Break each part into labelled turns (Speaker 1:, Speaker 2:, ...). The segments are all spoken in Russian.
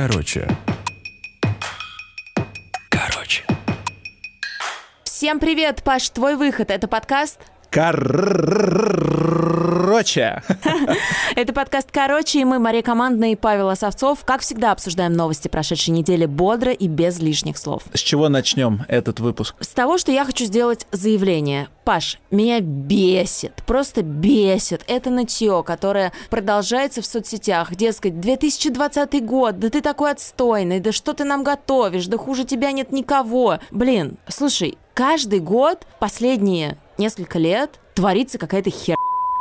Speaker 1: Короче. Короче.
Speaker 2: Всем привет, Паш, твой выход. Это подкаст?
Speaker 3: Короче.
Speaker 2: Это подкаст «Короче», и мы, Мария Командная и Павел Осовцов, как всегда, обсуждаем новости прошедшей недели бодро и без лишних слов.
Speaker 3: С чего начнем этот выпуск?
Speaker 2: С того, что я хочу сделать заявление. Паш, меня бесит, просто бесит это нытье, которое продолжается в соцсетях. Дескать, 2020 год, да ты такой отстойный, да что ты нам готовишь, да хуже тебя нет никого. Блин, слушай, каждый год, последние несколько лет, творится какая-то хер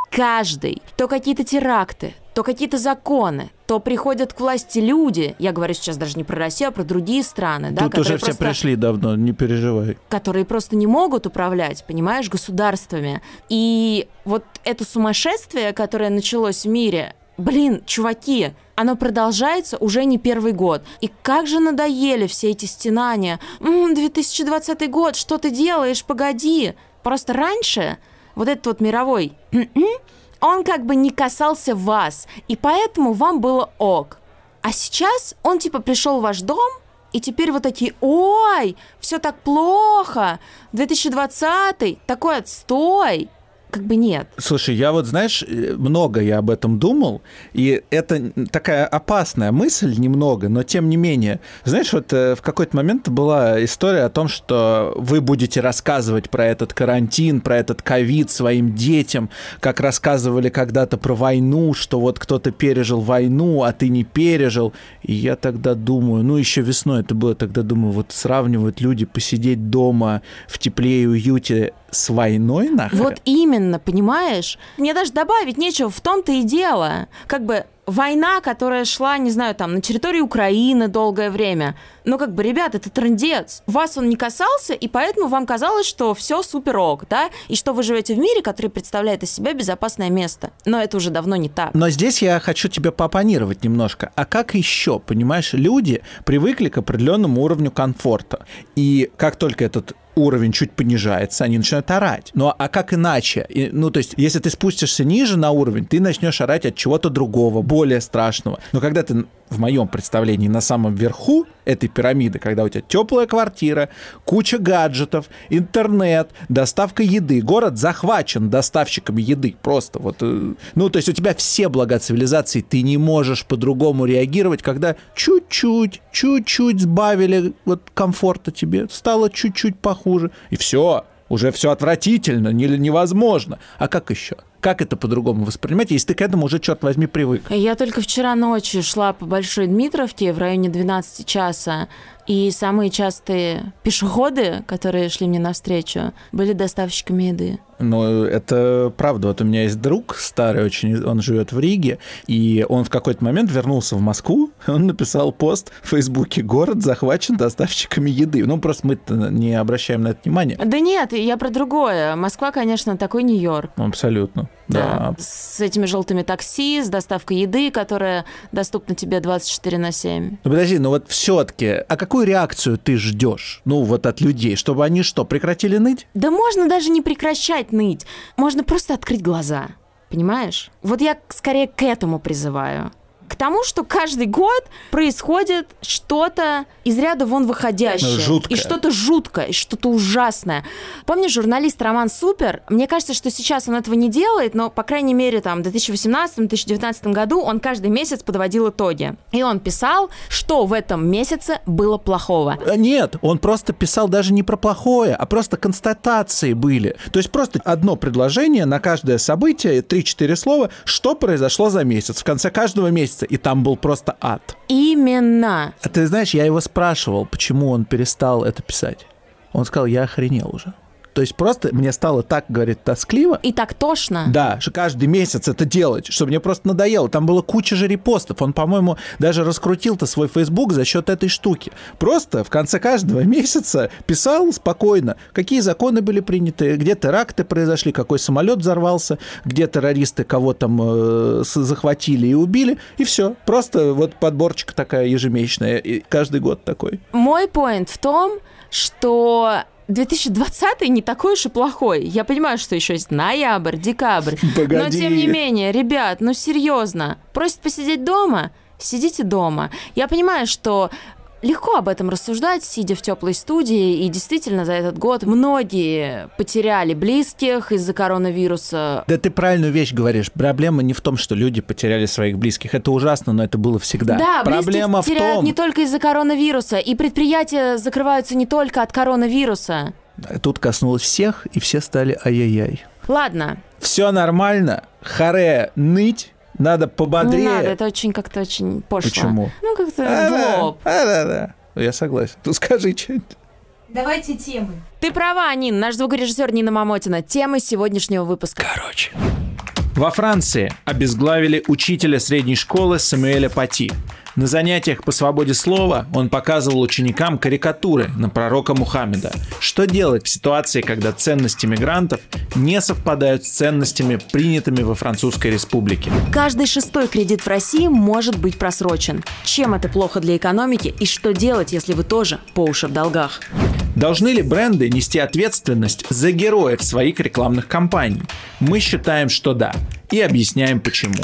Speaker 2: каждый. То какие-то теракты, то какие-то законы, то приходят к власти люди, я говорю сейчас даже не про Россию, а про другие страны, да,
Speaker 3: Тут уже
Speaker 2: которые
Speaker 3: все
Speaker 2: просто-
Speaker 3: пришли давно, не переживай.
Speaker 2: которые просто не могут управлять, понимаешь, государствами. И вот это сумасшествие, которое началось в мире, блин, чуваки, оно продолжается уже не первый год. И как же надоели все эти стенания. «М, 2020 год, что ты делаешь? Погоди. Просто раньше вот этот вот мировой «м-м», он как бы не касался вас, и поэтому вам было ок. А сейчас он типа пришел в ваш дом, и теперь вот такие, ой, все так плохо, 2020 такой отстой. Как бы нет.
Speaker 3: Слушай, я вот, знаешь, э, много я об этом думал, и это такая опасная мысль немного, но тем не менее. Знаешь, вот э, в какой-то момент была история о том, что вы будете рассказывать про этот карантин, про этот ковид своим детям, как рассказывали когда-то про войну, что вот кто-то пережил войну, а ты не пережил. И я тогда думаю, ну еще весной это было, тогда думаю, вот сравнивают люди посидеть дома в тепле и уюте с войной нахрен?
Speaker 2: Вот именно, понимаешь? Мне даже добавить нечего, в том-то и дело. Как бы война, которая шла, не знаю, там, на территории Украины долгое время. Ну, как бы, ребят, это трендец. Вас он не касался, и поэтому вам казалось, что все супер ок, да? И что вы живете в мире, который представляет из себя безопасное место. Но это уже давно не так.
Speaker 3: Но здесь я хочу тебе поопонировать немножко. А как еще, понимаешь, люди привыкли к определенному уровню комфорта. И как только этот уровень чуть понижается, они начинают орать. Ну а как иначе? И, ну, то есть, если ты спустишься ниже на уровень, ты начнешь орать от чего-то другого, более страшного. Но когда ты в моем представлении на самом верху этой пирамиды, когда у тебя теплая квартира, куча гаджетов, интернет, доставка еды, город захвачен доставщиками еды, просто вот, э, ну то есть у тебя все блага цивилизации, ты не можешь по-другому реагировать, когда чуть-чуть, чуть-чуть сбавили вот комфорта тебе, стало чуть-чуть похуже, и все, уже все отвратительно, не- невозможно. А как еще? Как это по-другому воспринимать, если ты к этому уже, черт возьми, привык?
Speaker 2: Я только вчера ночью шла по Большой Дмитровке в районе 12 часа, и самые частые пешеходы, которые шли мне навстречу, были доставщиками еды.
Speaker 3: Ну, это правда. Вот у меня есть друг старый очень, он живет в Риге, и он в какой-то момент вернулся в Москву, он написал пост в Фейсбуке «Город захвачен доставщиками еды». Ну, просто мы не обращаем на это внимания.
Speaker 2: Да нет, я про другое. Москва, конечно, такой Нью-Йорк.
Speaker 3: Абсолютно. Да.
Speaker 2: С этими желтыми такси, с доставкой еды, которая доступна тебе 24 на 7.
Speaker 3: Ну, подожди, ну вот все-таки, а какую реакцию ты ждешь? Ну, вот от людей, чтобы они что, прекратили ныть?
Speaker 2: Да можно даже не прекращать ныть. Можно просто открыть глаза. Понимаешь? Вот я скорее к этому призываю. К тому, что каждый год происходит что-то из ряда вон выходящее.
Speaker 3: Ну, жуткое.
Speaker 2: И что-то жуткое, и что-то ужасное. Помнишь журналист Роман Супер? Мне кажется, что сейчас он этого не делает, но, по крайней мере, там, в 2018-2019 году он каждый месяц подводил итоги. И он писал, что в этом месяце было плохого.
Speaker 3: А Нет, он просто писал даже не про плохое, а просто констатации были. То есть просто одно предложение на каждое событие, 3-4 слова, что произошло за месяц, в конце каждого месяца, и там был просто ад.
Speaker 2: Именно.
Speaker 3: А ты знаешь, я его спрашивал, почему он перестал это писать. Он сказал, я охренел уже. То есть просто мне стало так, говорит, тоскливо,
Speaker 2: И так тошно.
Speaker 3: да, что каждый месяц это делать, что мне просто надоело. Там было куча же репостов. Он, по-моему, даже раскрутил-то свой Facebook за счет этой штуки. Просто в конце каждого месяца писал спокойно, какие законы были приняты, где теракты произошли, какой самолет взорвался, где террористы кого там э, захватили и убили, и все. Просто вот подборчика такая ежемесячная, и каждый год такой.
Speaker 2: Мой поинт в том, что 2020 не такой уж и плохой. Я понимаю, что еще есть ноябрь, декабрь. Но
Speaker 3: Погоди.
Speaker 2: тем не менее, ребят, ну серьезно, просят посидеть дома, сидите дома. Я понимаю, что легко об этом рассуждать, сидя в теплой студии, и действительно за этот год многие потеряли близких из-за коронавируса.
Speaker 3: Да ты правильную вещь говоришь. Проблема не в том, что люди потеряли своих близких. Это ужасно, но это было всегда.
Speaker 2: Да,
Speaker 3: Проблема в том...
Speaker 2: не только из-за коронавируса, и предприятия закрываются не только от коронавируса.
Speaker 3: Тут коснулось всех, и все стали ай-яй-яй.
Speaker 2: Ладно.
Speaker 3: Все нормально, харе ныть, надо пободрее.
Speaker 2: Не надо, это очень как-то очень пошло.
Speaker 3: Почему?
Speaker 2: Ну, как-то
Speaker 3: А,
Speaker 2: в лоб.
Speaker 3: Да, да, да. Я согласен. Ну скажи что-нибудь.
Speaker 1: Давайте темы.
Speaker 2: Ты права, Нин, наш звукорежиссер Нина Мамотина. Темы сегодняшнего выпуска.
Speaker 3: Короче. Во Франции обезглавили учителя средней школы Самуэля Пати. На занятиях по свободе слова он показывал ученикам карикатуры на пророка Мухаммеда. Что делать в ситуации, когда ценности мигрантов не совпадают с ценностями, принятыми во Французской республике?
Speaker 2: Каждый шестой кредит в России может быть просрочен. Чем это плохо для экономики и что делать, если вы тоже по уши в долгах?
Speaker 3: Должны ли бренды нести ответственность за героев своих рекламных кампаний? Мы считаем, что да. И объясняем почему.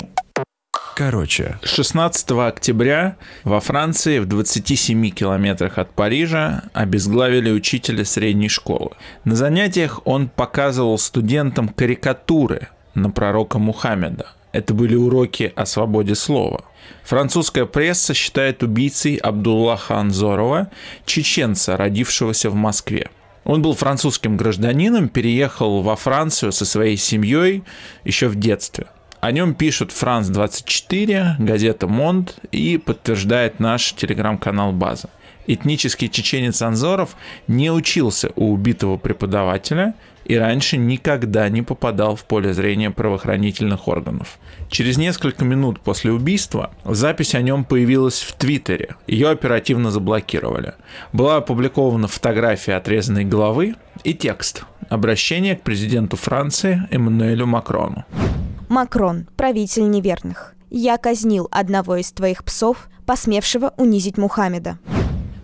Speaker 4: Короче,
Speaker 3: 16 октября во Франции в 27 километрах от Парижа обезглавили учителя средней школы. На занятиях он показывал студентам карикатуры на пророка Мухаммеда. Это были уроки о свободе слова. Французская пресса считает убийцей Абдуллаха Анзорова, чеченца, родившегося в Москве. Он был французским гражданином, переехал во Францию со своей семьей еще в детстве. О нем пишут Франс 24, газета Монд и подтверждает наш телеграм-канал База. Этнический чеченец Анзоров не учился у убитого преподавателя и раньше никогда не попадал в поле зрения правоохранительных органов. Через несколько минут после убийства запись о нем появилась в Твиттере. Ее оперативно заблокировали. Была опубликована фотография отрезанной головы и текст «Обращение к президенту Франции Эммануэлю Макрону».
Speaker 1: Макрон, правитель неверных. Я казнил одного из твоих псов, посмевшего унизить Мухаммеда.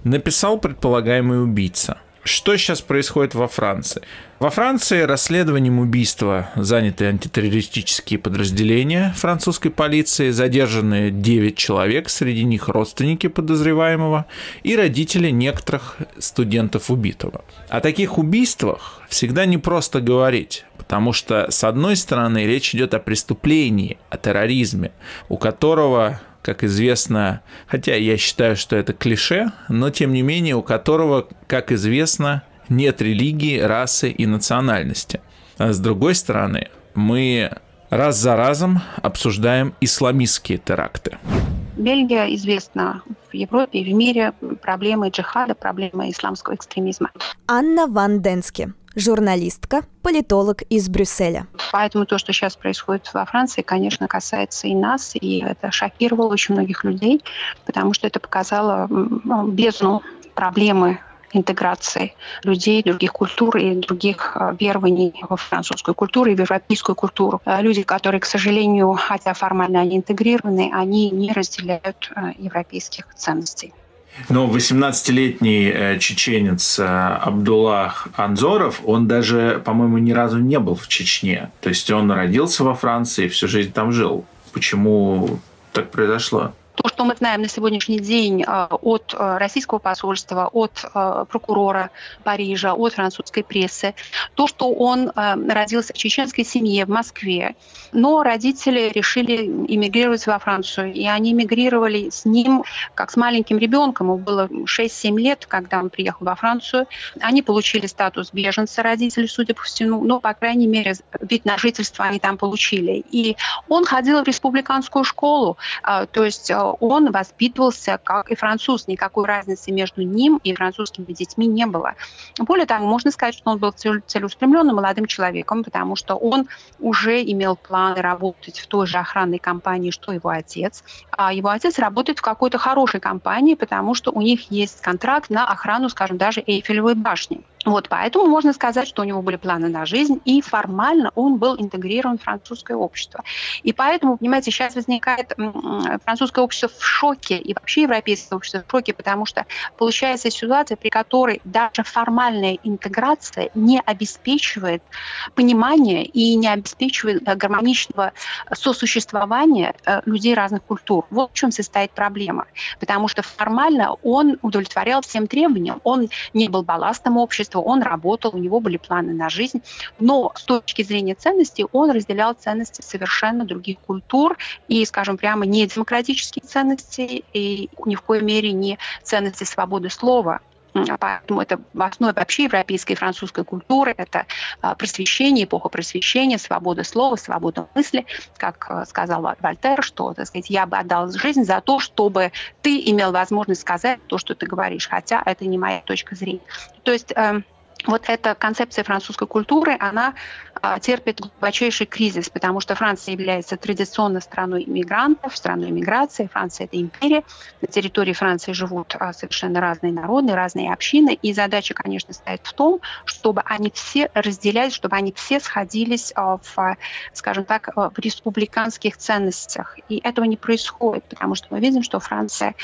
Speaker 3: Написал предполагаемый убийца. Что сейчас происходит во Франции? Во Франции расследованием убийства заняты антитеррористические подразделения французской полиции, задержаны 9 человек, среди них родственники подозреваемого и родители некоторых студентов убитого. О таких убийствах всегда не просто говорить, потому что, с одной стороны, речь идет о преступлении, о терроризме, у которого как известно, хотя я считаю, что это клише, но тем не менее у которого, как известно, нет религии, расы и национальности. А с другой стороны, мы раз за разом обсуждаем исламистские теракты.
Speaker 5: Бельгия известна в Европе и в мире проблемой джихада, проблемой исламского экстремизма.
Speaker 1: Анна Ван Денске, журналистка, политолог из Брюсселя.
Speaker 5: Поэтому то, что сейчас происходит во Франции, конечно, касается и нас, и это шокировало очень многих людей, потому что это показало ну, бездну проблемы интеграции людей других культур и других э, верований во французскую культуру и в европейскую культуру. Э, люди, которые, к сожалению, хотя формально они интегрированы, они не разделяют э, европейских ценностей.
Speaker 3: Но 18-летний чеченец Абдуллах Анзоров, он даже, по-моему, ни разу не был в Чечне. То есть он родился во Франции, всю жизнь там жил. Почему так произошло?
Speaker 5: То, что мы знаем на сегодняшний день а, от а, российского посольства, от а, прокурора Парижа, от французской прессы, то, что он родился в чеченской семье в Москве, но родители решили эмигрировать во Францию, и они эмигрировали с ним как с маленьким ребенком. Ему было 6-7 лет, когда он приехал во Францию. Они получили статус беженца, родители, судя по всему, но, по крайней мере, вид на жительство они там получили. И он ходил в республиканскую школу, то есть он воспитывался как и француз. Никакой разницы между ним и французскими детьми не было. Более того, можно сказать, что он был целеустремленным молодым человеком, потому что он уже имел планы работать в той же охранной компании, что его отец. А его отец работает в какой-то хорошей компании, потому что у них есть контракт на охрану, скажем, даже Эйфелевой башни. Вот, поэтому можно сказать, что у него были планы на жизнь, и формально он был интегрирован в французское общество. И поэтому, понимаете, сейчас возникает французское общество в шоке, и вообще европейское общество в шоке, потому что получается ситуация, при которой даже формальная интеграция не обеспечивает понимания и не обеспечивает э, гармоничного сосуществования э, людей разных культур. Вот в чем состоит проблема. Потому что формально он удовлетворял всем требованиям, он не был балластом общества, общества, он работал, у него были планы на жизнь, но с точки зрения ценностей он разделял ценности совершенно других культур и, скажем прямо, не демократические ценности и ни в коей мере не ценности свободы слова, Поэтому это в основе вообще европейской и французской культуры. Это а, просвещение, эпоха просвещения, свобода слова, свобода мысли. Как э, сказал Вольтер, что так сказать, я бы отдал жизнь за то, чтобы ты имел возможность сказать то, что ты говоришь, хотя это не моя точка зрения. То есть эм, вот эта концепция французской культуры, она а, терпит глубочайший кризис, потому что Франция является традиционно страной иммигрантов, страной иммиграции. Франция – это империя. На территории Франции живут а, совершенно разные народы, разные общины. И задача, конечно, стоит в том, чтобы они все разделялись, чтобы они все сходились а, в, скажем так, в республиканских ценностях. И этого не происходит, потому что мы видим, что Франция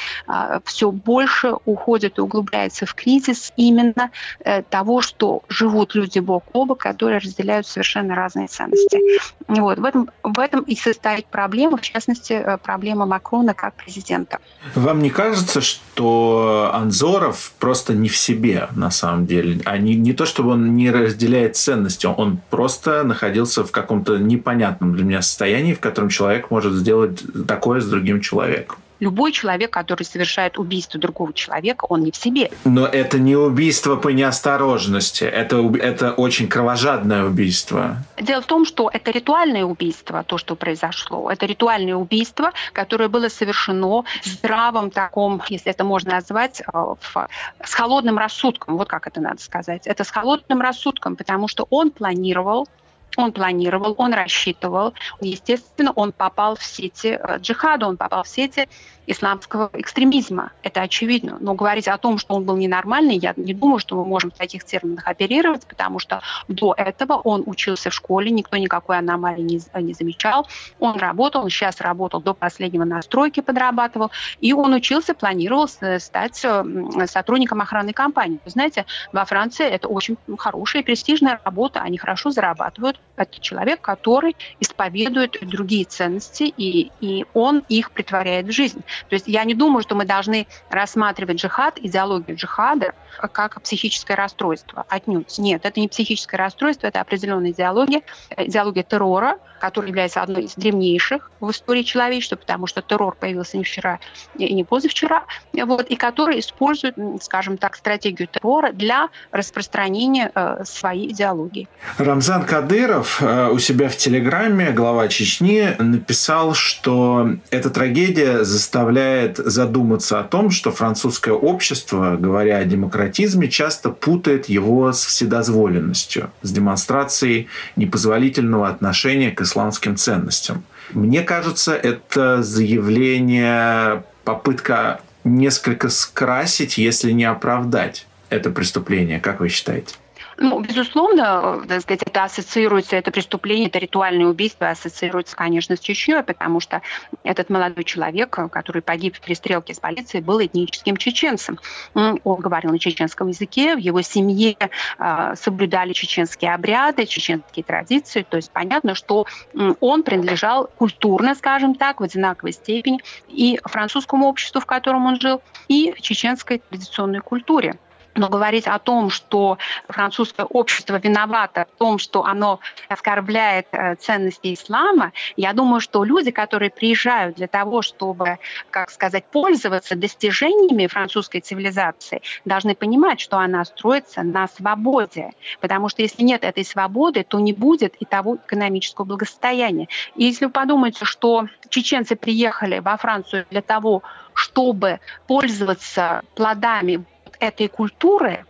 Speaker 5: все больше уходит и углубляется в кризис именно э, того, что живут люди бок о бок, которые разделяют совершенно разные ценности. Вот. В, этом, в этом и состоит проблема, в частности, э, проблема Макрона как президента.
Speaker 3: Вам не кажется, что Анзоров просто не в себе на самом деле? А не, не то, чтобы он не разделяет ценности, он просто находился в каком-то непонятном для меня состоянии, в котором человек может сделать такое с другим человеком.
Speaker 5: Любой человек, который совершает убийство другого человека, он не в себе.
Speaker 3: Но это не убийство по неосторожности. Это, это очень кровожадное убийство.
Speaker 5: Дело в том, что это ритуальное убийство, то, что произошло. Это ритуальное убийство, которое было совершено в здравом таком, если это можно назвать, э, в, с холодным рассудком. Вот как это надо сказать. Это с холодным рассудком, потому что он планировал он планировал, он рассчитывал. Естественно, он попал в сети э, джихада, он попал в сети исламского экстремизма. Это очевидно. Но говорить о том, что он был ненормальный, я не думаю, что мы можем в таких терминах оперировать, потому что до этого он учился в школе, никто никакой аномалии не, не замечал. Он работал, он сейчас работал до последнего настройки, подрабатывал, и он учился, планировал стать сотрудником охранной компании. Вы знаете, во Франции это очень хорошая, престижная работа, они хорошо зарабатывают. Это человек, который исповедует другие ценности, и, и он их притворяет в жизнь. То есть я не думаю, что мы должны рассматривать джихад, идеологию джихада, как психическое расстройство. Отнюдь. Нет, это не психическое расстройство, это определенная идеология, идеология террора, которая является одной из древнейших в истории человечества, потому что террор появился не вчера и не позавчера, вот, и который использует, скажем так, стратегию террора для распространения э, своей идеологии.
Speaker 3: Рамзан Кадыров э, у себя в Телеграме, глава Чечни, написал, что эта трагедия заставляет задуматься о том, что французское общество, говоря о демократизме, часто путает его с вседозволенностью, с демонстрацией непозволительного отношения к исламским ценностям. Мне кажется, это заявление, попытка несколько скрасить, если не оправдать это преступление. Как вы считаете?
Speaker 5: Ну, безусловно, так сказать, это ассоциируется, это преступление, это ритуальное убийство ассоциируется, конечно, с Чечней, потому что этот молодой человек, который погиб в перестрелке с полицией, был этническим чеченцем. Он говорил на чеченском языке, в его семье а, соблюдали чеченские обряды, чеченские традиции, то есть понятно, что он принадлежал культурно, скажем так, в одинаковой степени и французскому обществу, в котором он жил, и чеченской традиционной культуре. Но говорить о том, что французское общество виновато в том, что оно оскорбляет э, ценности ислама, я думаю, что люди, которые приезжают для того, чтобы, как сказать, пользоваться достижениями французской цивилизации, должны понимать, что она строится на свободе. Потому что если нет этой свободы, то не будет и того экономического благосостояния. И если вы подумаете, что чеченцы приехали во Францию для того, чтобы пользоваться плодами этой культуры,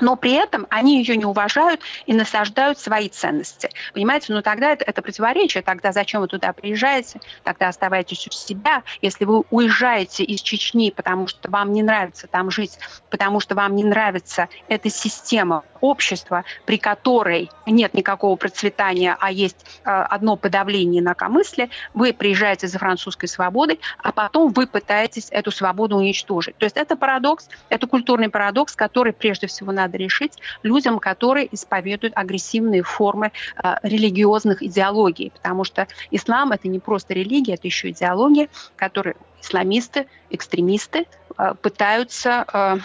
Speaker 5: но при этом они ее не уважают и насаждают свои ценности. Понимаете, ну тогда это, это противоречие, тогда зачем вы туда приезжаете, тогда оставайтесь у себя. Если вы уезжаете из Чечни, потому что вам не нравится там жить, потому что вам не нравится эта система общество, при которой нет никакого процветания, а есть э, одно подавление инакомыслия, вы приезжаете за французской свободой, а потом вы пытаетесь эту свободу уничтожить. То есть это парадокс, это культурный парадокс, который прежде всего надо решить людям, которые исповедуют агрессивные формы э, религиозных идеологий, потому что ислам это не просто религия, это еще идеология, которую исламисты, экстремисты э, пытаются э,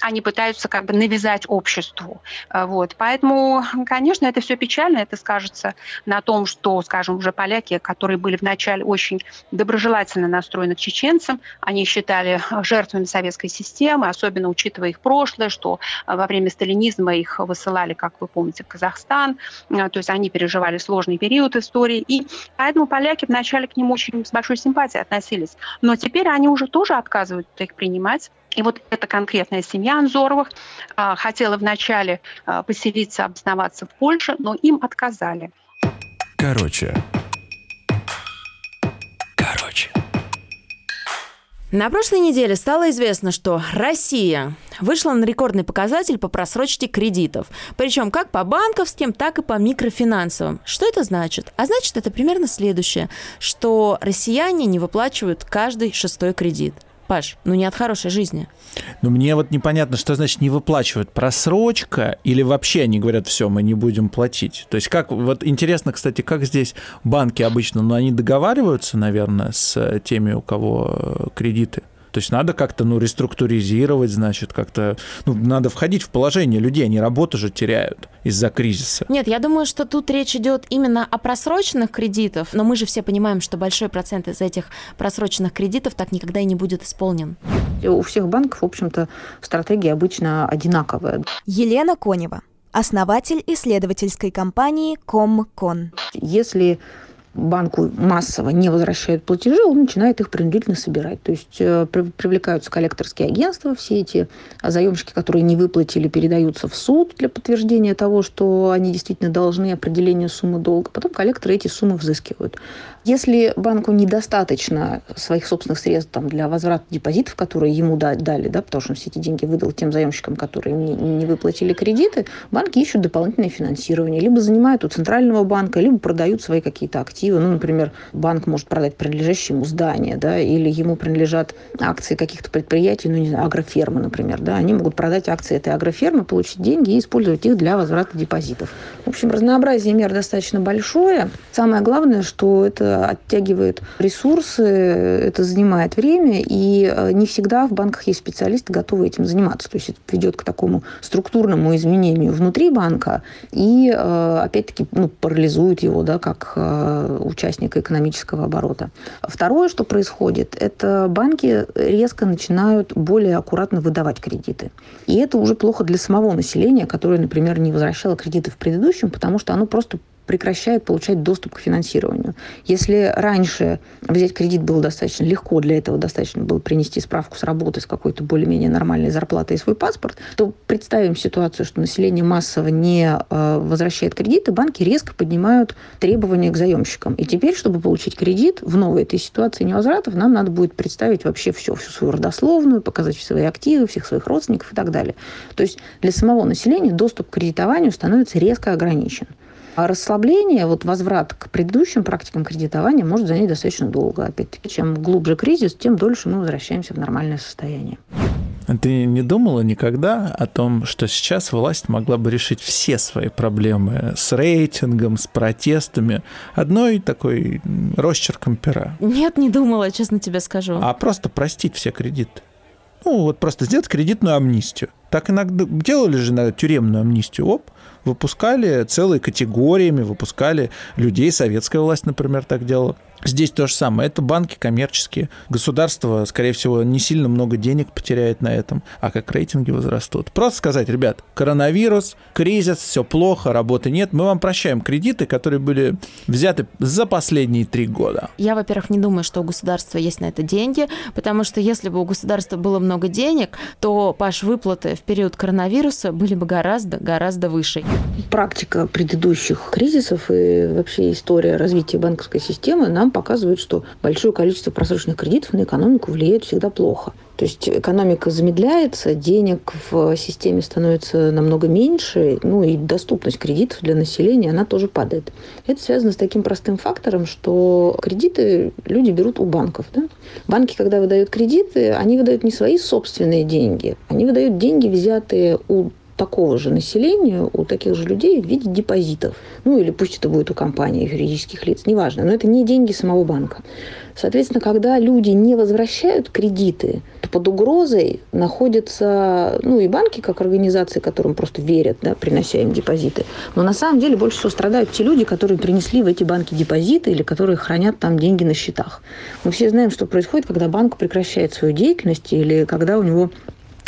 Speaker 5: они пытаются как бы навязать обществу. А, вот. Поэтому, конечно, это все печально. Это скажется на том, что, скажем, уже поляки, которые были вначале очень доброжелательно настроены к чеченцам, они считали жертвами советской системы, особенно учитывая их прошлое, что во время сталинизма их высылали, как вы помните, в Казахстан. То есть они переживали сложный период истории. И поэтому поляки вначале к ним очень с большой симпатией относились. Но теперь они уже тоже отказываются их принимать. И вот эта конкретная семья Анзоровых а, хотела вначале а, поселиться, обосноваться в Польше, но им отказали.
Speaker 4: Короче. Короче.
Speaker 2: На прошлой неделе стало известно, что Россия вышла на рекордный показатель по просрочке кредитов. Причем как по банковским, так и по микрофинансовым. Что это значит? А значит это примерно следующее, что россияне не выплачивают каждый шестой кредит. Паш, ну не от хорошей жизни.
Speaker 3: Ну мне вот непонятно, что значит не выплачивают. Просрочка или вообще они говорят, все, мы не будем платить. То есть как, вот интересно, кстати, как здесь банки обычно, ну они договариваются, наверное, с теми, у кого э, кредиты? То есть надо как-то, ну, реструктуризировать, значит, как-то, ну, надо входить в положение людей, они работу же теряют из-за кризиса.
Speaker 2: Нет, я думаю, что тут речь идет именно о просроченных кредитах, но мы же все понимаем, что большой процент из этих просроченных кредитов так никогда и не будет исполнен.
Speaker 6: У всех банков, в общем-то, стратегия обычно одинаковая.
Speaker 1: Елена Конева, основатель исследовательской компании Комкон.
Speaker 6: Если банку массово не возвращают платежи, он начинает их принудительно собирать. То есть э, привлекаются коллекторские агентства, все эти заемщики, которые не выплатили, передаются в суд для подтверждения того, что они действительно должны определению суммы долга. Потом коллекторы эти суммы взыскивают. Если банку недостаточно своих собственных средств там, для возврата депозитов, которые ему дали, да, потому что он все эти деньги выдал тем заемщикам, которые не, не выплатили кредиты, банки ищут дополнительное финансирование. Либо занимают у центрального банка, либо продают свои какие-то активы. Ну, например, банк может продать принадлежащее ему здание, да, или ему принадлежат акции каких-то предприятий, ну, не знаю, агрофермы, например, да, они могут продать акции этой агрофермы, получить деньги и использовать их для возврата депозитов. В общем, разнообразие мер достаточно большое. Самое главное, что это оттягивает ресурсы, это занимает время, и э, не всегда в банках есть специалисты, готовые этим заниматься. То есть это ведет к такому структурному изменению внутри банка и, э, опять-таки, ну, парализует его, да, как э, участника экономического оборота. Второе, что происходит, это банки резко начинают более аккуратно выдавать кредиты. И это уже плохо для самого населения, которое, например, не возвращало кредиты в предыдущем, потому что оно просто прекращают получать доступ к финансированию. Если раньше взять кредит было достаточно легко, для этого достаточно было принести справку с работы с какой-то более-менее нормальной зарплатой и свой паспорт, то представим ситуацию, что население массово не э, возвращает кредиты, банки резко поднимают требования к заемщикам. И теперь, чтобы получить кредит в новой этой ситуации невозвратов, нам надо будет представить вообще все, всю свою родословную, показать все свои активы, всех своих родственников и так далее. То есть для самого населения доступ к кредитованию становится резко ограничен. А расслабление, вот возврат к предыдущим практикам кредитования может занять достаточно долго. Опять-таки, чем глубже кризис, тем дольше мы возвращаемся в нормальное состояние.
Speaker 3: А ты не думала никогда о том, что сейчас власть могла бы решить все свои проблемы с рейтингом, с протестами одной такой росчерком пера?
Speaker 2: Нет, не думала, честно тебе скажу.
Speaker 3: А просто простить все кредиты. Ну, вот просто сделать кредитную амнистию. Так иногда делали же на тюремную амнистию. Оп, выпускали целые категориями, выпускали людей, советская власть, например, так делала. Здесь то же самое. Это банки коммерческие. Государство, скорее всего, не сильно много денег потеряет на этом, а как рейтинги возрастут. Просто сказать, ребят, коронавирус, кризис, все плохо, работы нет. Мы вам прощаем кредиты, которые были взяты за последние три года.
Speaker 2: Я, во-первых, не думаю, что у государства есть на это деньги, потому что если бы у государства было много денег, то, Паш, выплаты в период коронавируса были бы гораздо, гораздо выше.
Speaker 6: Практика предыдущих кризисов и вообще история развития банковской системы нам показывают, что большое количество просроченных кредитов на экономику влияет всегда плохо. То есть экономика замедляется, денег в системе становится намного меньше, ну и доступность кредитов для населения, она тоже падает. Это связано с таким простым фактором, что кредиты люди берут у банков. Да? Банки, когда выдают кредиты, они выдают не свои собственные деньги, они выдают деньги, взятые у такого же населения, у таких же людей в виде депозитов. Ну, или пусть это будет у компании, юридических лиц, неважно. Но это не деньги самого банка. Соответственно, когда люди не возвращают кредиты, то под угрозой находятся ну, и банки, как организации, которым просто верят, да, принося им депозиты. Но на самом деле больше всего страдают те люди, которые принесли в эти банки депозиты или которые хранят там деньги на счетах. Мы все знаем, что происходит, когда банк прекращает свою деятельность или когда у него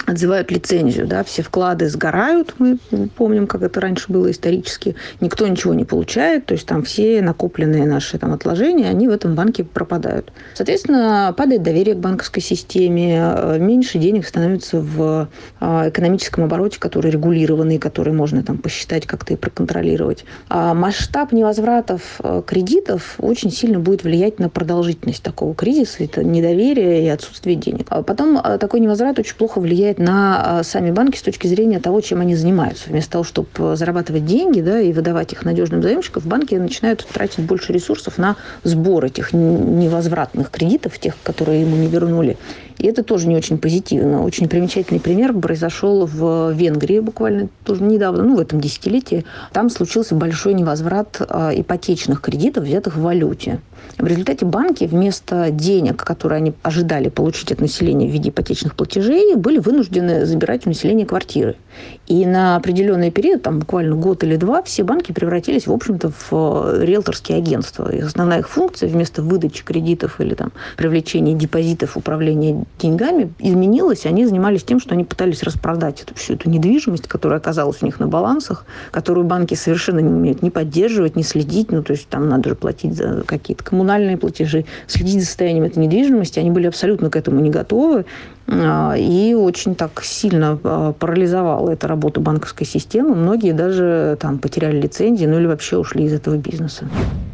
Speaker 6: отзывают лицензию, да, все вклады сгорают, мы помним, как это раньше было исторически, никто ничего не получает, то есть там все накопленные наши там отложения, они в этом банке пропадают. Соответственно, падает доверие к банковской системе, э, меньше денег становится в э, экономическом обороте, который регулированный, который можно там посчитать как-то и проконтролировать. А масштаб невозвратов э, кредитов очень сильно будет влиять на продолжительность такого кризиса, это недоверие и отсутствие денег. А потом такой невозврат очень плохо влияет влияет на а, сами банки с точки зрения того, чем они занимаются. Вместо того, чтобы зарабатывать деньги да, и выдавать их надежным заемщикам, банки начинают тратить больше ресурсов на сбор этих невозвратных кредитов, тех, которые ему не вернули. И это тоже не очень позитивно. Очень примечательный пример произошел в Венгрии буквально тоже недавно, ну, в этом десятилетии. Там случился большой невозврат а, ипотечных кредитов, взятых в валюте. В результате банки вместо денег, которые они ожидали получить от населения в виде ипотечных платежей, были вынуждены забирать у населения квартиры. И на определенный период, там буквально год или два, все банки превратились, в общем-то, в э, риэлторские агентства. И основная их функция вместо выдачи кредитов или там, привлечения депозитов, управления деньгами изменилась. Они занимались тем, что они пытались распродать эту, всю эту недвижимость, которая оказалась у них на балансах, которую банки совершенно не умеют ни поддерживать, ни следить. Ну, то есть там надо же платить за какие-то коммунальные платежи, следить за состоянием этой недвижимости. Они были абсолютно к этому не готовы. А, и очень так сильно а, парализовала эта работа банковской системы. Многие даже там потеряли лицензии, ну или вообще ушли из этого бизнеса.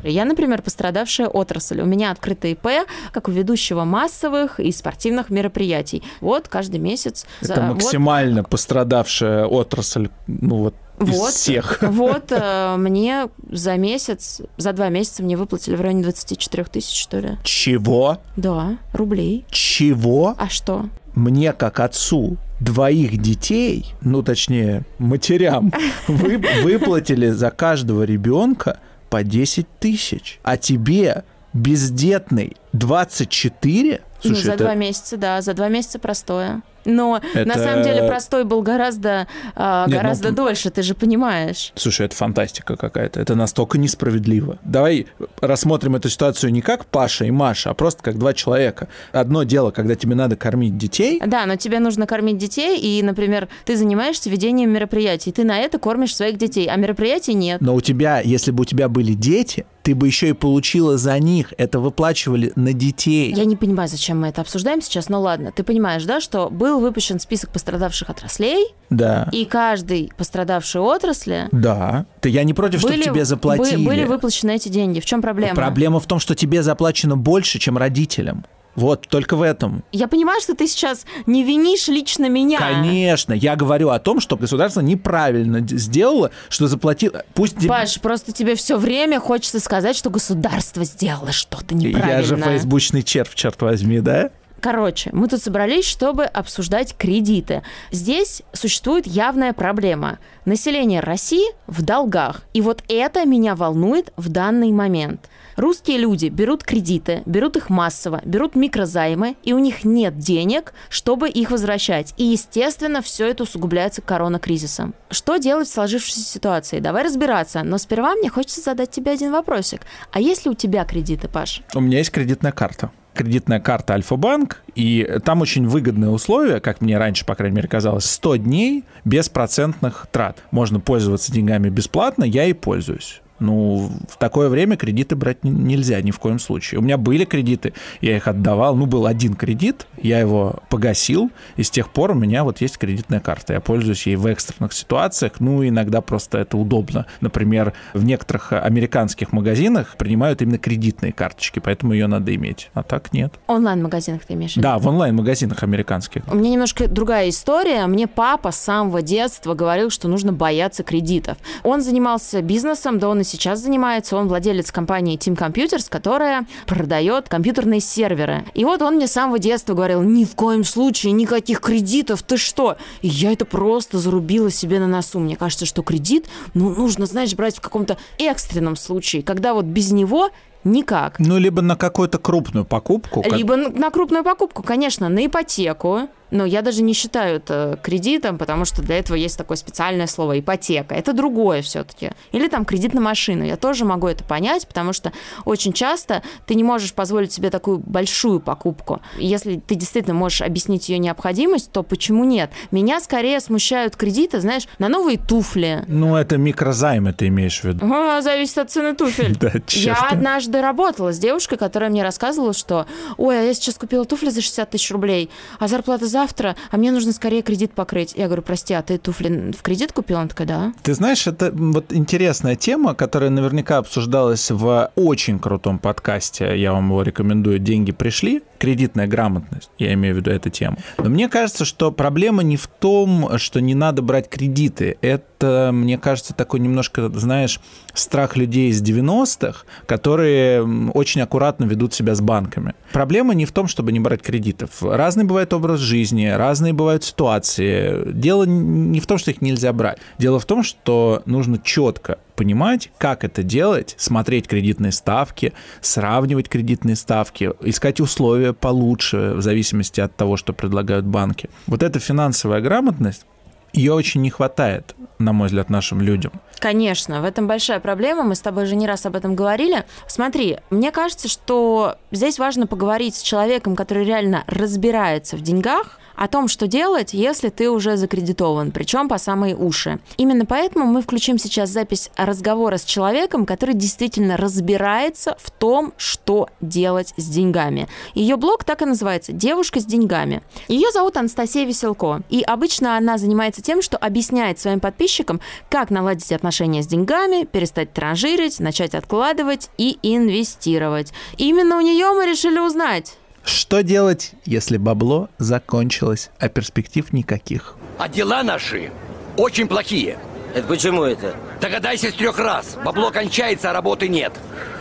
Speaker 2: Я, например, пострадавшая отрасль. У меня открытый ИП, как у ведущего массовых и спортивных мероприятий. Вот каждый месяц.
Speaker 3: Это за... максимально вот... пострадавшая отрасль, ну вот из
Speaker 2: вот,
Speaker 3: всех.
Speaker 2: Вот э, мне за месяц, за два месяца мне выплатили в районе 24 тысяч, что ли.
Speaker 3: Чего?
Speaker 2: Да, рублей.
Speaker 3: Чего?
Speaker 2: А что?
Speaker 3: мне как отцу двоих детей, ну точнее матерям, вы, выплатили за каждого ребенка по 10 тысяч, а тебе бездетный 24?
Speaker 2: Слушай, ну, за это... два месяца, да, за два месяца простое. Но это... на самом деле простой был гораздо, а, Нет, гораздо ну, дольше, ты же понимаешь.
Speaker 3: Слушай, это фантастика какая-то. Это настолько несправедливо. Давай рассмотрим эту ситуацию не как Паша и Маша, а просто как два человека. Одно дело, когда тебе надо кормить детей.
Speaker 2: Да, но тебе нужно кормить детей, и, например, ты занимаешься ведением мероприятий, ты на это кормишь своих детей, а мероприятий нет.
Speaker 3: Но у тебя, если бы у тебя были дети, ты бы еще и получила за них. Это выплачивали на детей.
Speaker 2: Я не понимаю, зачем мы это обсуждаем сейчас, но ладно. Ты понимаешь, да, что был выпущен список пострадавших отраслей?
Speaker 3: Да.
Speaker 2: И каждой пострадавшей отрасли...
Speaker 3: Да. Ты, я не против, были, чтобы тебе заплатили.
Speaker 2: Были выплачены эти деньги. В чем проблема?
Speaker 3: Проблема в том, что тебе заплачено больше, чем родителям. Вот, только в этом.
Speaker 2: Я понимаю, что ты сейчас не винишь лично меня.
Speaker 3: Конечно, я говорю о том, что государство неправильно сделало, что заплатило. Пусть...
Speaker 2: Паш, просто тебе все время хочется сказать, что государство сделало что-то неправильно.
Speaker 3: Я же фейсбучный червь, черт возьми, да?
Speaker 2: Короче, мы тут собрались, чтобы обсуждать кредиты. Здесь существует явная проблема. Население России в долгах. И вот это меня волнует в данный момент. Русские люди берут кредиты, берут их массово, берут микрозаймы, и у них нет денег, чтобы их возвращать. И, естественно, все это усугубляется коронакризисом. Что делать в сложившейся ситуации? Давай разбираться. Но сперва мне хочется задать тебе один вопросик. А есть ли у тебя кредиты, Паш?
Speaker 3: У меня есть кредитная карта кредитная карта Альфа-банк, и там очень выгодные условия, как мне раньше, по крайней мере, казалось, 100 дней без процентных трат. Можно пользоваться деньгами бесплатно, я и пользуюсь. Ну, в такое время кредиты брать нельзя ни в коем случае. У меня были кредиты, я их отдавал. Ну, был один кредит, я его погасил, и с тех пор у меня вот есть кредитная карта. Я пользуюсь ей в экстренных ситуациях, ну, иногда просто это удобно. Например, в некоторых американских магазинах принимают именно кредитные карточки, поэтому ее надо иметь. А так нет.
Speaker 2: Онлайн-магазинах ты имеешь?
Speaker 3: Да, в онлайн-магазинах американских.
Speaker 2: У меня немножко другая история. Мне папа с самого детства говорил, что нужно бояться кредитов. Он занимался бизнесом, да он и сейчас занимается. Он владелец компании Team Computers, которая продает компьютерные серверы. И вот он мне с самого детства говорил, ни в коем случае никаких кредитов, ты что? И я это просто зарубила себе на носу. Мне кажется, что кредит, ну, нужно, знаешь, брать в каком-то экстренном случае, когда вот без него никак.
Speaker 3: Ну, либо на какую-то крупную покупку.
Speaker 2: Либо как... на крупную покупку, конечно, на ипотеку, но я даже не считаю это кредитом, потому что для этого есть такое специальное слово ипотека. Это другое все-таки. Или там кредит на машину. Я тоже могу это понять, потому что очень часто ты не можешь позволить себе такую большую покупку. Если ты действительно можешь объяснить ее необходимость, то почему нет? Меня скорее смущают кредиты, знаешь, на новые туфли.
Speaker 3: Ну, это микрозаймы ты имеешь в виду.
Speaker 2: А, зависит от цены туфель.
Speaker 3: Да,
Speaker 2: Я однажды работала с девушкой, которая мне рассказывала, что ой, а я сейчас купила туфли за 60 тысяч рублей, а зарплата за завтра, а мне нужно скорее кредит покрыть. Я говорю, прости, а ты туфли в кредит купил? Она такая, да.
Speaker 3: Ты знаешь, это вот интересная тема, которая наверняка обсуждалась в очень крутом подкасте, я вам его рекомендую, «Деньги пришли», кредитная грамотность, я имею в виду эту тему. Но мне кажется, что проблема не в том, что не надо брать кредиты. Это, мне кажется, такой немножко, знаешь, страх людей из 90-х, которые очень аккуратно ведут себя с банками. Проблема не в том, чтобы не брать кредитов. Разный бывает образ жизни, разные бывают ситуации. Дело не в том, что их нельзя брать. Дело в том, что нужно четко понимать, как это делать, смотреть кредитные ставки, сравнивать кредитные ставки, искать условия получше в зависимости от того, что предлагают банки. Вот эта финансовая грамотность, ее очень не хватает, на мой взгляд, нашим людям.
Speaker 2: Конечно, в этом большая проблема. Мы с тобой же не раз об этом говорили. Смотри, мне кажется, что здесь важно поговорить с человеком, который реально разбирается в деньгах, о том, что делать, если ты уже закредитован, причем по самые уши. Именно поэтому мы включим сейчас запись разговора с человеком, который действительно разбирается в том, что делать с деньгами. Ее блог так и называется «Девушка с деньгами». Ее зовут Анастасия Веселко, и обычно она занимается тем, что объясняет своим подписчикам, как наладить отношения с деньгами, перестать транжирить, начать откладывать и инвестировать. Именно у нее мы решили узнать,
Speaker 3: что делать, если бабло закончилось, а перспектив никаких?
Speaker 7: А дела наши очень плохие.
Speaker 8: Это почему это?
Speaker 7: Догадайся с трех раз. Бабло кончается, а работы нет.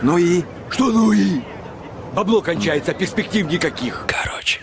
Speaker 8: Ну и?
Speaker 7: Что ну и? Бабло кончается, а перспектив никаких.
Speaker 4: Короче.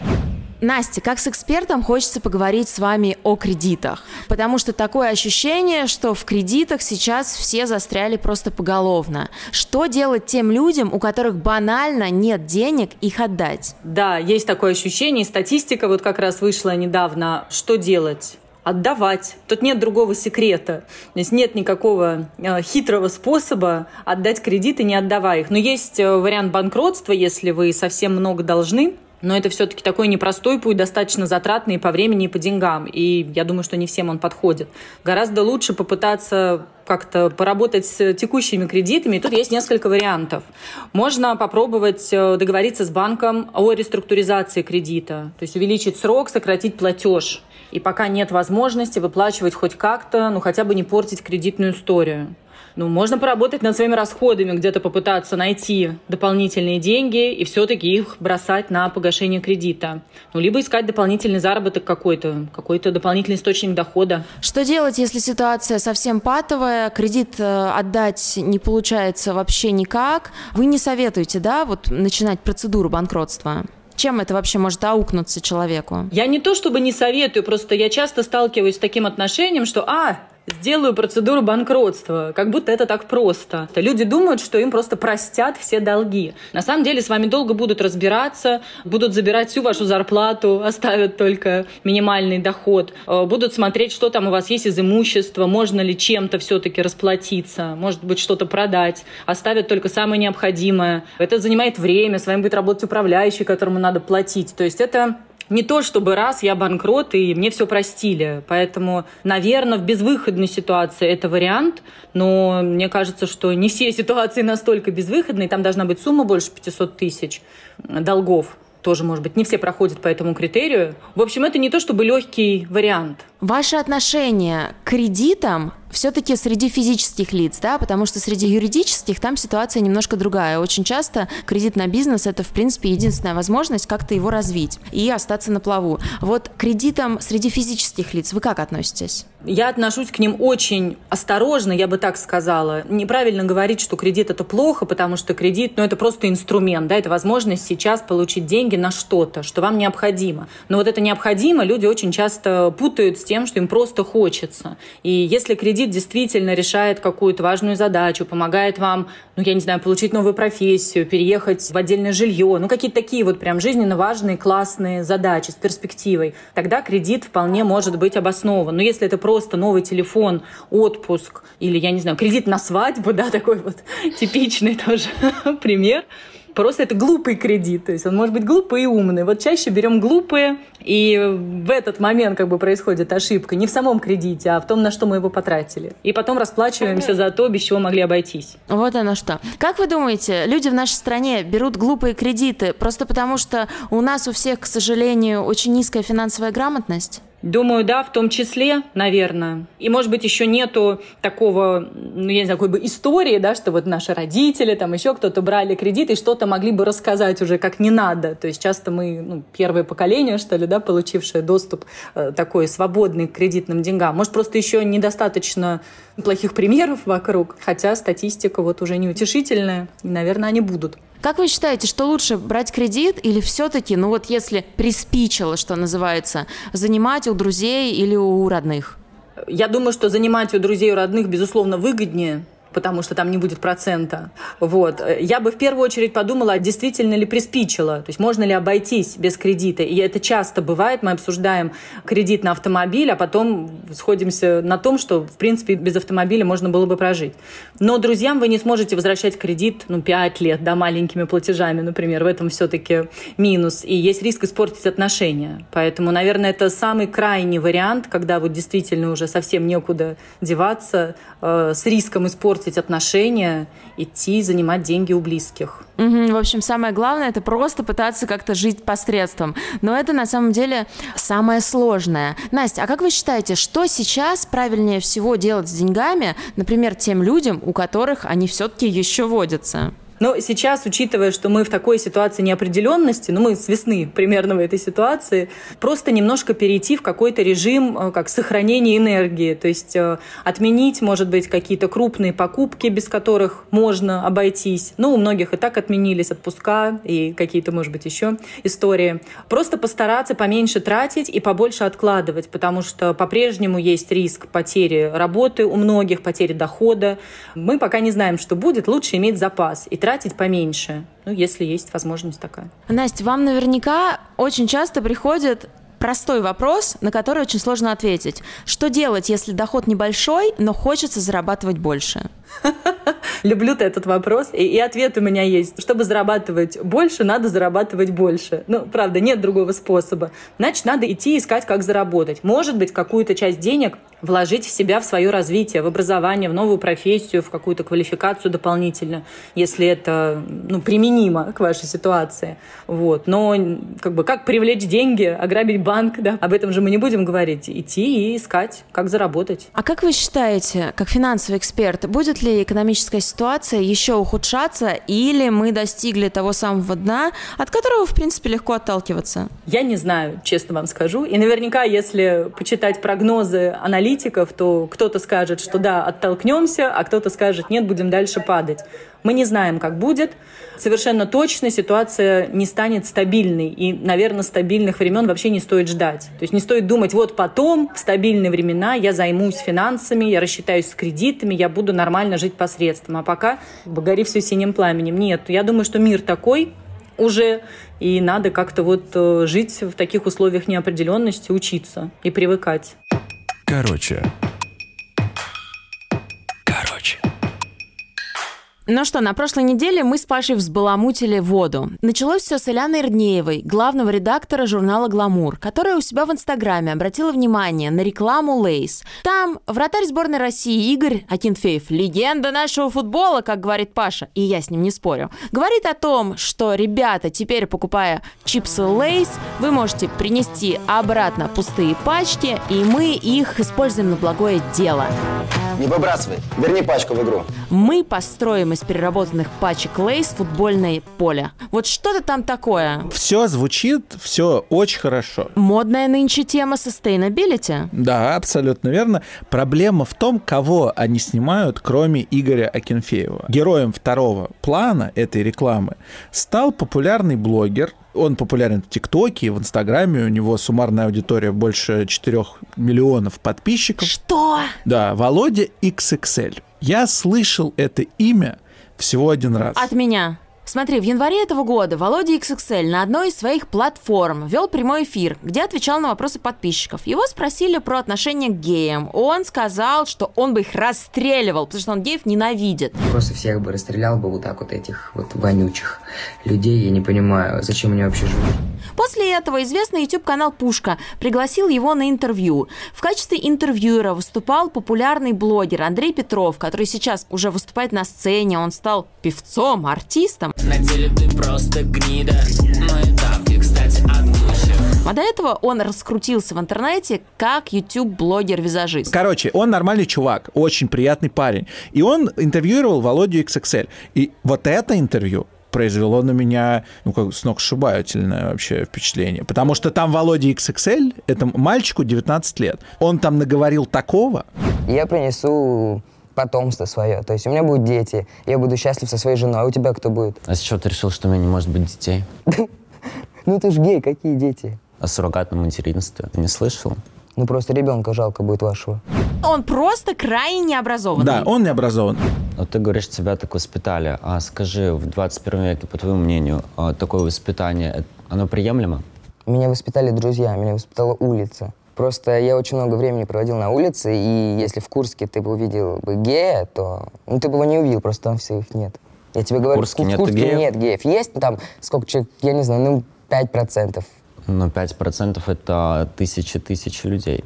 Speaker 2: Настя, как с экспертом хочется поговорить с вами о кредитах, потому что такое ощущение, что в кредитах сейчас все застряли просто поголовно. Что делать тем людям, у которых банально нет денег их отдать?
Speaker 9: Да, есть такое ощущение, статистика вот как раз вышла недавно. Что делать? отдавать. Тут нет другого секрета. То есть нет никакого э, хитрого способа отдать кредиты, не отдавая их. Но есть э, вариант банкротства, если вы совсем много должны, но это все-таки такой непростой путь, достаточно затратный по времени, и по деньгам. И я думаю, что не всем он подходит. Гораздо лучше попытаться как-то поработать с текущими кредитами. И тут есть несколько вариантов. Можно попробовать э, договориться с банком о реструктуризации кредита. То есть увеличить срок, сократить платеж. И пока нет возможности выплачивать хоть как-то, ну хотя бы не портить кредитную историю. Ну, можно поработать над своими расходами, где-то попытаться найти дополнительные деньги и все-таки их бросать на погашение кредита. Ну, либо искать дополнительный заработок какой-то, какой-то дополнительный источник дохода.
Speaker 2: Что делать, если ситуация совсем патовая, кредит э, отдать не получается вообще никак? Вы не советуете, да, вот начинать процедуру банкротства? чем это вообще может аукнуться человеку?
Speaker 9: Я не то чтобы не советую, просто я часто сталкиваюсь с таким отношением, что, а, сделаю процедуру банкротства, как будто это так просто. Люди думают, что им просто простят все долги. На самом деле с вами долго будут разбираться, будут забирать всю вашу зарплату, оставят только минимальный доход, э, будут смотреть, что там у вас есть из имущества, можно ли чем-то все-таки расплатиться, может быть, что-то продать, оставят только самое необходимое. Это занимает время, с вами будет работать управляющий, которому надо платить. То есть это не то чтобы раз я банкрот и мне все простили. Поэтому, наверное, в безвыходной ситуации это вариант, но мне кажется, что не все ситуации настолько безвыходные, там должна быть сумма больше 500 тысяч долгов тоже, может быть, не все проходят по этому критерию. В общем, это не то чтобы легкий вариант.
Speaker 2: Ваше отношение к кредитам все-таки среди физических лиц, да, потому что среди юридических там ситуация немножко другая. Очень часто кредит на бизнес это, в принципе, единственная возможность как-то его развить и остаться на плаву. Вот к кредитам среди физических лиц вы как относитесь?
Speaker 9: Я отношусь к ним очень осторожно, я бы так сказала. Неправильно говорить, что кредит это плохо, потому что кредит, ну, это просто инструмент, да, это возможность сейчас получить деньги на что-то, что вам необходимо. Но вот это необходимо люди очень часто путают с тем, что им просто хочется. И если кредит действительно решает какую-то важную задачу, помогает вам, ну, я не знаю, получить новую профессию, переехать в отдельное жилье, ну, какие-то такие вот прям жизненно важные, классные задачи с перспективой, тогда кредит вполне может быть обоснован. Но если это просто новый телефон, отпуск или, я не знаю, кредит на свадьбу, да, такой вот типичный тоже пример, Просто это глупый кредит, то есть он может быть глупый и умный. Вот чаще берем глупые, и в этот момент как бы происходит ошибка не в самом кредите, а в том, на что мы его потратили. И потом расплачиваемся за то, без чего могли обойтись.
Speaker 2: Вот оно что. Как вы думаете, люди в нашей стране берут глупые кредиты просто потому, что у нас у всех, к сожалению, очень низкая финансовая грамотность?
Speaker 9: Думаю, да, в том числе, наверное. И, может быть, еще нету такого, ну, я не знаю, какой бы истории, да, что вот наши родители, там еще кто-то брали кредит и что-то могли бы рассказать уже как не надо. То есть часто мы, ну, первое поколение, что ли, да, получившее доступ э, такой свободный к кредитным деньгам. Может, просто еще недостаточно плохих примеров вокруг, хотя статистика вот уже неутешительная, и, наверное, они будут.
Speaker 2: Как вы считаете, что лучше брать кредит или все-таки, ну вот если приспичило, что называется, занимать у друзей или у родных?
Speaker 9: Я думаю, что занимать у друзей у родных, безусловно, выгоднее, потому что там не будет процента. Вот. Я бы в первую очередь подумала, действительно ли приспичило, то есть можно ли обойтись без кредита. И это часто бывает, мы обсуждаем кредит на автомобиль, а потом сходимся на том, что, в принципе, без автомобиля можно было бы прожить. Но друзьям вы не сможете возвращать кредит, ну, 5 лет, да, маленькими платежами, например, в этом все-таки минус. И есть риск испортить отношения. Поэтому, наверное, это самый крайний вариант, когда вот действительно уже совсем некуда деваться, э, с риском испортить портить отношения, идти занимать деньги у близких.
Speaker 2: Угу, в общем, самое главное это просто пытаться как-то жить посредством. Но это на самом деле самое сложное. Настя, а как вы считаете, что сейчас правильнее всего делать с деньгами, например, тем людям, у которых они все-таки еще водятся?
Speaker 9: Но сейчас, учитывая, что мы в такой ситуации неопределенности, ну мы с весны примерно в этой ситуации, просто немножко перейти в какой-то режим э, как сохранения энергии, то есть э, отменить, может быть, какие-то крупные покупки, без которых можно обойтись. Ну, у многих и так отменились отпуска и какие-то, может быть, еще истории. Просто постараться поменьше тратить и побольше откладывать, потому что по-прежнему есть риск потери работы у многих, потери дохода. Мы пока не знаем, что будет, лучше иметь запас и тратить поменьше, ну, если есть возможность такая.
Speaker 2: Настя, вам наверняка очень часто приходит простой вопрос, на который очень сложно ответить. Что делать, если доход небольшой, но хочется зарабатывать больше?
Speaker 9: Люблю этот вопрос, и, и ответ у меня есть. Чтобы зарабатывать больше, надо зарабатывать больше. Ну, правда, нет другого способа. Значит, надо идти искать, как заработать. Может быть, какую-то часть денег вложить в себя, в свое развитие, в образование, в новую профессию, в какую-то квалификацию дополнительно, если это ну, применимо к вашей ситуации. Вот. Но как бы как привлечь деньги, ограбить банк, да, об этом же мы не будем говорить. Идти и искать, как заработать.
Speaker 2: А как вы считаете, как финансовый эксперт, будет ли экономическая ситуация еще ухудшаться, или мы достигли того самого дна, от которого, в принципе, легко отталкиваться?
Speaker 9: Я не знаю, честно вам скажу. И наверняка, если почитать прогнозы аналитиков, то кто-то скажет, что да, оттолкнемся, а кто-то скажет, нет, будем дальше падать. Мы не знаем, как будет. Совершенно точно ситуация не станет стабильной. И, наверное, стабильных времен вообще не стоит ждать. То есть не стоит думать, вот потом, в стабильные времена, я займусь финансами, я рассчитаюсь с кредитами, я буду нормально жить посредством. А пока гори все синим пламенем. Нет, я думаю, что мир такой уже, и надо как-то вот э, жить в таких условиях неопределенности, учиться и привыкать.
Speaker 4: Короче,
Speaker 2: Ну что, на прошлой неделе мы с Пашей взбаламутили воду. Началось все с Иляны Эрднеевой, главного редактора журнала «Гламур», которая у себя в Инстаграме обратила внимание на рекламу Lay's. Там вратарь сборной России Игорь Акинфеев, легенда нашего футбола, как говорит Паша, и я с ним не спорю, говорит о том, что, ребята, теперь покупая чипсы Lay's, вы можете принести обратно пустые пачки, и мы их используем на благое дело.
Speaker 10: Не выбрасывай, верни пачку в игру.
Speaker 2: Мы построим из переработанных пачек Lay's футбольное поле. Вот что-то там такое.
Speaker 3: Все звучит, все очень хорошо.
Speaker 2: Модная нынче тема sustainability.
Speaker 3: Да, абсолютно верно. Проблема в том, кого они снимают, кроме Игоря Акинфеева. Героем второго плана этой рекламы стал популярный блогер, он популярен в ТикТоке, в Инстаграме, у него суммарная аудитория больше 4 миллионов подписчиков.
Speaker 2: Что?
Speaker 3: Да, Володя XXL. Я слышал это имя всего один раз.
Speaker 2: От меня. Смотри, в январе этого года Володя XXL на одной из своих платформ вел прямой эфир, где отвечал на вопросы подписчиков. Его спросили про отношение к геям. Он сказал, что он бы их расстреливал, потому что он геев ненавидит.
Speaker 11: Просто всех бы расстрелял бы вот так вот этих вот вонючих людей. Я не понимаю, зачем они вообще живут.
Speaker 2: После этого известный YouTube-канал «Пушка» пригласил его на интервью. В качестве интервьюера выступал популярный блогер Андрей Петров, который сейчас уже выступает на сцене. Он стал певцом, артистом.
Speaker 12: На деле ты просто гнида, но и тапки, кстати, от Гуччи.
Speaker 2: А до этого он раскрутился в интернете как YouTube-блогер-визажист.
Speaker 3: Короче, он нормальный чувак, очень приятный парень. И он интервьюировал Володю XXL. И вот это интервью произвело на меня ну, как сногсшибательное вообще впечатление. Потому что там Володя XXL, это мальчику 19 лет. Он там наговорил такого.
Speaker 11: Я принесу потомство свое. То есть у меня будут дети, я буду счастлив со своей женой, а у тебя кто будет?
Speaker 13: А с чего ты решил, что у меня не может быть детей?
Speaker 11: Ну ты ж гей, какие дети?
Speaker 13: О суррогатном материнстве. Ты не слышал?
Speaker 11: Ну просто ребенка жалко будет вашего.
Speaker 2: Он просто крайне необразованный.
Speaker 3: Да, он не образован.
Speaker 13: Вот ты говоришь, тебя так воспитали. А скажи, в 21 веке, по твоему мнению, а, такое воспитание, э, оно приемлемо?
Speaker 11: Меня воспитали друзья, меня воспитала улица. Просто я очень много времени проводил на улице, и если в Курске ты бы увидел бы гея, то ну, ты бы его не увидел, просто там всех нет. Я тебе говорю,
Speaker 13: Курске
Speaker 11: в,
Speaker 13: нет
Speaker 11: в Курске
Speaker 13: геев?
Speaker 11: нет геев. Есть там, сколько человек, я не знаю, ну, 5%.
Speaker 13: Но 5% это тысячи-тысячи людей.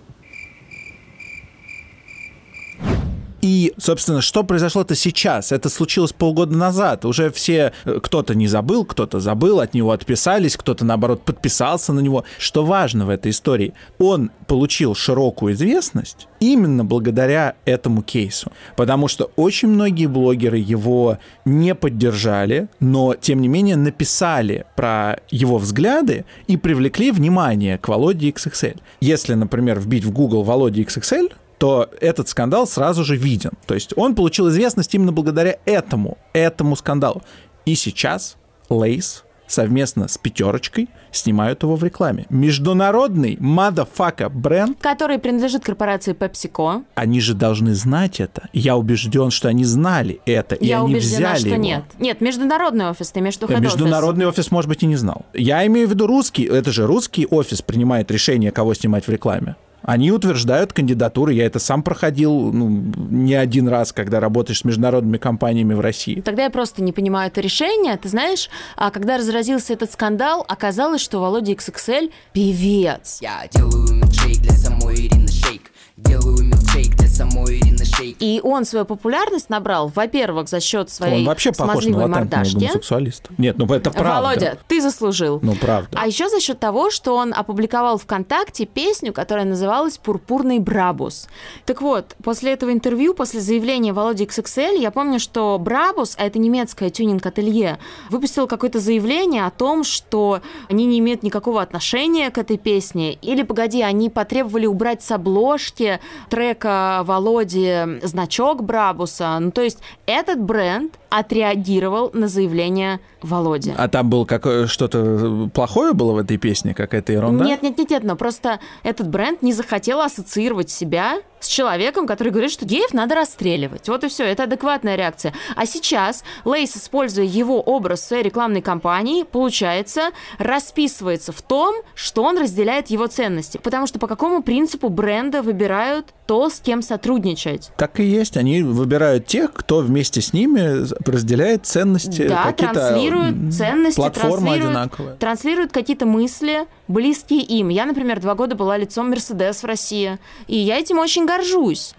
Speaker 3: И, собственно, что произошло-то сейчас? Это случилось полгода назад. Уже все, э, кто-то не забыл, кто-то забыл, от него отписались, кто-то, наоборот, подписался на него. Что важно в этой истории? Он получил широкую известность именно благодаря этому кейсу. Потому что очень многие блогеры его не поддержали, но, тем не менее, написали про его взгляды и привлекли внимание к Володе XXL. Если, например, вбить в Google Володя XXL, то этот скандал сразу же виден. То есть он получил известность именно благодаря этому, этому скандалу. И сейчас Lay's совместно с пятерочкой снимают его в рекламе. Международный motherfucka бренд.
Speaker 2: Который принадлежит корпорации PepsiCo.
Speaker 3: Они же должны знать это. Я убежден, что они знали это, и
Speaker 2: Я
Speaker 3: они
Speaker 2: убеждена,
Speaker 3: взяли
Speaker 2: что
Speaker 3: его.
Speaker 2: нет. Нет, международный офис, ты в виду head
Speaker 3: Международный офис, может быть, и не знал. Я имею в виду русский. Это же русский офис принимает решение, кого снимать в рекламе. Они утверждают кандидатуры. Я это сам проходил ну, не один раз, когда работаешь с международными компаниями в России.
Speaker 2: Тогда я просто не понимаю это решение. Ты знаешь, а когда разразился этот скандал, оказалось, что Володя XXL певец.
Speaker 12: Я делаю для самой Ирины Шейк. Делаю самой Ирины Шейк.
Speaker 2: И он свою популярность набрал, во-первых, за счет своей
Speaker 3: Он вообще похож на латентного гомосексуалиста. Нет, ну это правда.
Speaker 2: Володя, ты заслужил.
Speaker 3: Ну, правда.
Speaker 2: А еще за счет того, что он опубликовал ВКонтакте песню, которая называлась «Пурпурный Брабус». Так вот, после этого интервью, после заявления Володи XXL, я помню, что Брабус, а это немецкое тюнинг-ателье, выпустил какое-то заявление о том, что они не имеют никакого отношения к этой песне. Или, погоди, они потребовали убрать с обложки трека Володи значок Брабуса. Ну, то есть этот бренд отреагировал на заявление Володи.
Speaker 3: А там было какое что-то плохое было в этой песне, какая-то ерунда?
Speaker 2: Нет, нет, нет, нет, но просто этот бренд не захотела ассоциировать себя с человеком, который говорит, что геев надо расстреливать. Вот и все, это адекватная реакция. А сейчас Лейс, используя его образ в своей рекламной кампании, получается, расписывается в том, что он разделяет его ценности. Потому что по какому принципу бренда выбирают то, с кем сотрудничать?
Speaker 3: Так и есть. Они выбирают тех, кто вместе с ними разделяет ценности.
Speaker 2: Да, транслируют ценности,
Speaker 3: платформы
Speaker 2: транслируют,
Speaker 3: одинаковые.
Speaker 2: транслируют какие-то мысли, близкие им. Я, например, два года была лицом Мерседес в России, и я этим очень горжусь.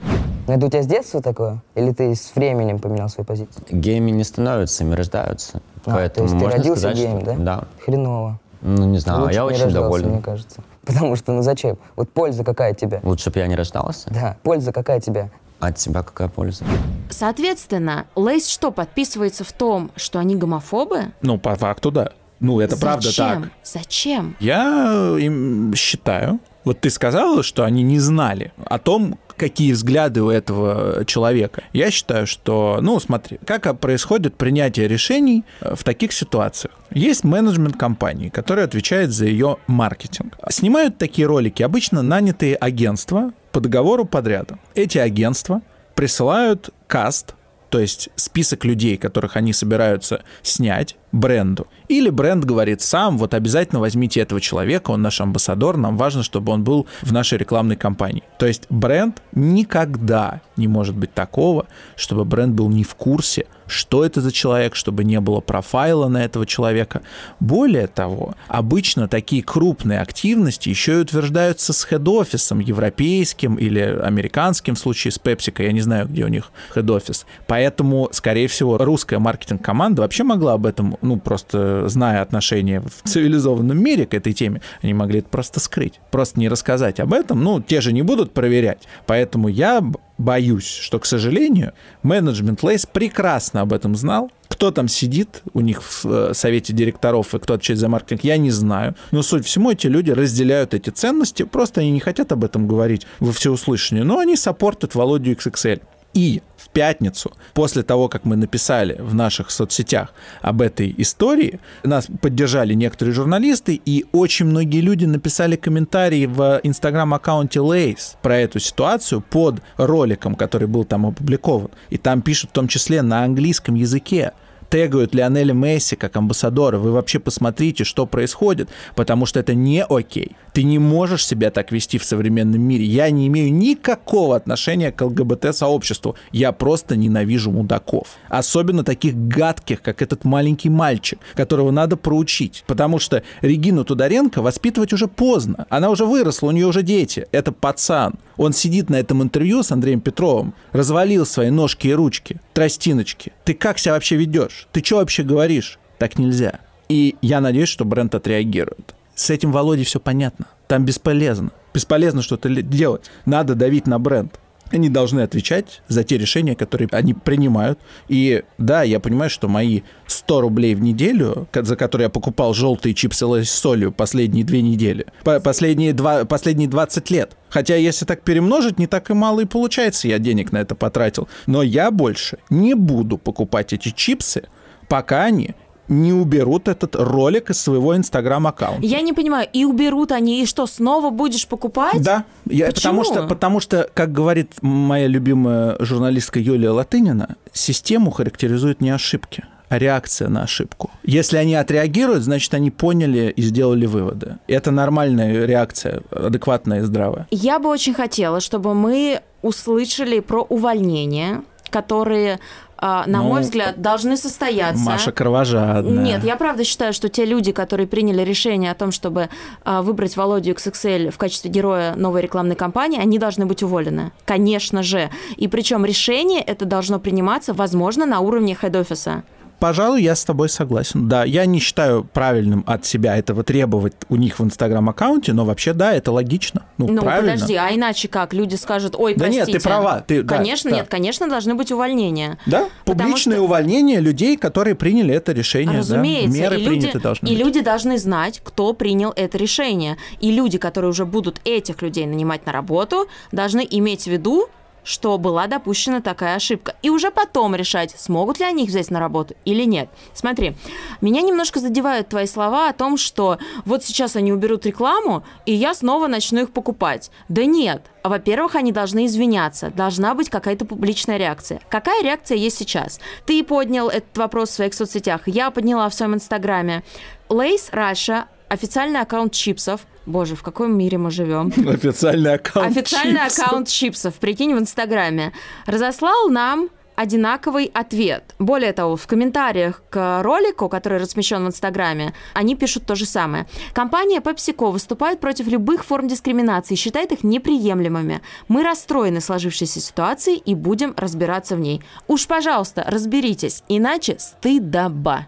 Speaker 11: Это у тебя с детства такое? Или ты с временем поменял свою позицию?
Speaker 13: Геями не становятся, ими рождаются.
Speaker 11: А,
Speaker 13: Поэтому
Speaker 11: то есть ты родился
Speaker 13: сказать,
Speaker 11: геем,
Speaker 13: что...
Speaker 11: да?
Speaker 13: Да.
Speaker 11: Хреново.
Speaker 13: Ну, не знаю,
Speaker 11: Лучше
Speaker 13: я очень
Speaker 11: рождался,
Speaker 13: доволен.
Speaker 11: мне кажется. Потому что, ну зачем? Вот польза какая тебе?
Speaker 13: Лучше бы я не рождался.
Speaker 11: Да, польза какая тебе?
Speaker 13: От тебя какая польза?
Speaker 2: Соответственно, Лейс что, подписывается в том, что они гомофобы?
Speaker 3: Ну, по факту, да. Ну, это правда
Speaker 2: Зачем?
Speaker 3: так.
Speaker 2: Зачем?
Speaker 3: Я им считаю, вот ты сказала, что они не знали о том, какие взгляды у этого человека. Я считаю, что, ну, смотри, как происходит принятие решений э, в таких ситуациях. Есть менеджмент компании, который отвечает за ее маркетинг. Снимают такие ролики обычно нанятые агентства по договору подряда. Эти агентства присылают каст, то есть список людей, которых они собираются снять, бренду. Или бренд говорит сам, вот обязательно возьмите этого человека, он наш амбассадор, нам важно, чтобы он был в нашей рекламной кампании. То есть бренд никогда не может быть такого, чтобы бренд был не в курсе, что это за человек, чтобы не было профайла на этого человека. Более того, обычно такие крупные активности еще и утверждаются с хед-офисом европейским или американским в случае с PepsiCo, я не знаю, где у них хед-офис. Поэтому, скорее всего, русская маркетинг-команда вообще могла об этом, ну, просто зная отношение в цивилизованном мире к этой теме, они могли это просто скрыть, просто не рассказать об этом. Ну, те же не будут проверять. Поэтому я боюсь, что, к сожалению, менеджмент Lay's прекрасно об этом знал. Кто там сидит у них в э, совете директоров и кто отвечает за маркетинг, я не знаю. Но суть всему, эти люди разделяют эти ценности, просто они не хотят об этом говорить во всеуслышание, но они саппортят Володю XXL. И пятницу, после того, как мы написали в наших соцсетях об этой истории, нас поддержали некоторые журналисты, и очень многие люди написали комментарии в инстаграм-аккаунте Lay's про эту ситуацию под роликом, который был там опубликован. И там пишут в том числе на английском языке тегают Лионеля Месси как амбассадора, вы вообще посмотрите, что происходит, потому что это не окей. Ты не можешь себя так вести в современном мире. Я не имею никакого отношения к ЛГБТ-сообществу. Я просто ненавижу мудаков. Особенно таких гадких, как этот маленький мальчик, которого надо проучить. Потому что Регину Тодоренко воспитывать уже поздно. Она уже выросла, у нее уже дети. Это пацан. Он сидит на этом интервью с Андреем Петровым, развалил свои ножки и ручки, тростиночки. Ты как себя вообще ведешь? Ты что вообще говоришь? Так нельзя. И я надеюсь, что бренд отреагирует. С этим Володей все понятно. Там бесполезно. Бесполезно что-то делать. Надо давить на бренд. Они должны отвечать за те решения, которые они принимают. И да, я понимаю, что мои 100 рублей в неделю, за которые я покупал желтые чипсы с солью последние две недели, по- последние, два, последние 20 лет. Хотя, если так перемножить, не так и мало и получается, я денег на это потратил. Но я больше не буду покупать эти чипсы, пока они не уберут этот ролик из своего инстаграм-аккаунта.
Speaker 2: Я не понимаю, и уберут они, и что, снова будешь покупать?
Speaker 3: Да, я,
Speaker 2: Почему?
Speaker 3: потому, что, потому что, как говорит моя любимая журналистка Юлия Латынина, систему характеризуют не ошибки, а реакция на ошибку. Если они отреагируют, значит, они поняли и сделали выводы. Это нормальная реакция, адекватная и здравая.
Speaker 2: Я бы очень хотела, чтобы мы услышали про увольнения, которые, на
Speaker 3: Ну,
Speaker 2: мой взгляд, должны состояться.
Speaker 3: Маша кровожадная.
Speaker 2: Нет, я правда считаю, что те люди, которые приняли решение о том, чтобы а, выбрать Володю XXL в качестве героя новой рекламной кампании, они должны быть уволены. Конечно же. И причем решение это должно приниматься, возможно, на уровне хед-офиса.
Speaker 3: Пожалуй, я с тобой согласен. Да, я не считаю правильным от себя этого требовать у них в инстаграм-аккаунте, но вообще, да, это логично. Ну,
Speaker 2: Ну,
Speaker 3: правильно.
Speaker 2: подожди, а иначе как? Люди скажут, ой,
Speaker 3: Да нет,
Speaker 2: простите.
Speaker 3: ты права, ты- да,
Speaker 2: конечно,
Speaker 3: да.
Speaker 2: нет, конечно, должны быть увольнения.
Speaker 3: Да,
Speaker 2: Потому
Speaker 3: публичное
Speaker 2: что-
Speaker 3: увольнение людей, которые приняли это решение. да.
Speaker 2: Разумеется,
Speaker 3: Меры
Speaker 2: и, люди,
Speaker 3: приняты должны
Speaker 2: и
Speaker 3: быть.
Speaker 2: люди должны знать, кто принял это решение. И люди, которые уже будут этих людей нанимать на работу, должны иметь в виду, что была допущена такая ошибка. И уже потом решать, смогут ли они их взять на работу или нет. Смотри, меня немножко задевают твои слова о том, что вот сейчас они уберут рекламу, и я снова начну их покупать. Да нет, во-первых, они должны извиняться, должна быть какая-то публичная реакция. Какая реакция есть сейчас? Ты поднял этот вопрос в своих соцсетях, я подняла в своем инстаграме. Lay’s Russia официальный аккаунт чипсов. Боже, в каком мире мы живем?
Speaker 3: Официальный аккаунт
Speaker 2: Официальный
Speaker 3: чипсов.
Speaker 2: аккаунт чипсов, прикинь, в Инстаграме. Разослал нам одинаковый ответ. Более того, в комментариях к ролику, который размещен в Инстаграме, они пишут то же самое. Компания PepsiCo выступает против любых форм дискриминации считает их неприемлемыми. Мы расстроены сложившейся ситуацией и будем разбираться в ней. Уж, пожалуйста, разберитесь, иначе стыдоба.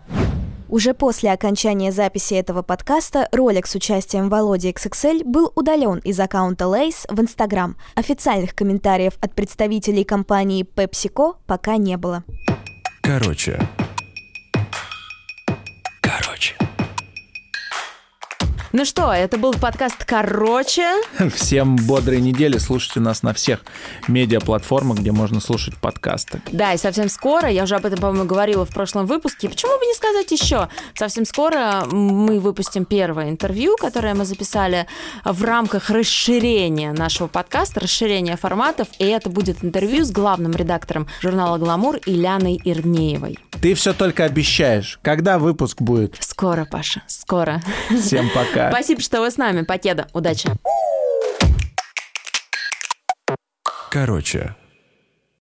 Speaker 1: Уже после окончания записи этого подкаста ролик с участием Володи XXL был удален из аккаунта Lays в Instagram. Официальных комментариев от представителей компании PepsiCo пока не было.
Speaker 4: Короче. Короче.
Speaker 2: Ну что, это был подкаст «Короче».
Speaker 3: Всем бодрой недели. Слушайте нас на всех медиаплатформах, где можно слушать подкасты.
Speaker 2: Да, и совсем скоро, я уже об этом, по-моему, говорила в прошлом выпуске, почему бы не сказать еще? Совсем скоро мы выпустим первое интервью, которое мы записали в рамках расширения нашего подкаста, расширения форматов, и это будет интервью с главным редактором журнала «Гламур» Иляной Ирнеевой.
Speaker 3: Ты все только обещаешь. Когда выпуск будет?
Speaker 2: Скоро, Паша, скоро.
Speaker 3: Всем пока.
Speaker 2: Спасибо, что вы с нами. Покеда. Удачи.
Speaker 4: Короче.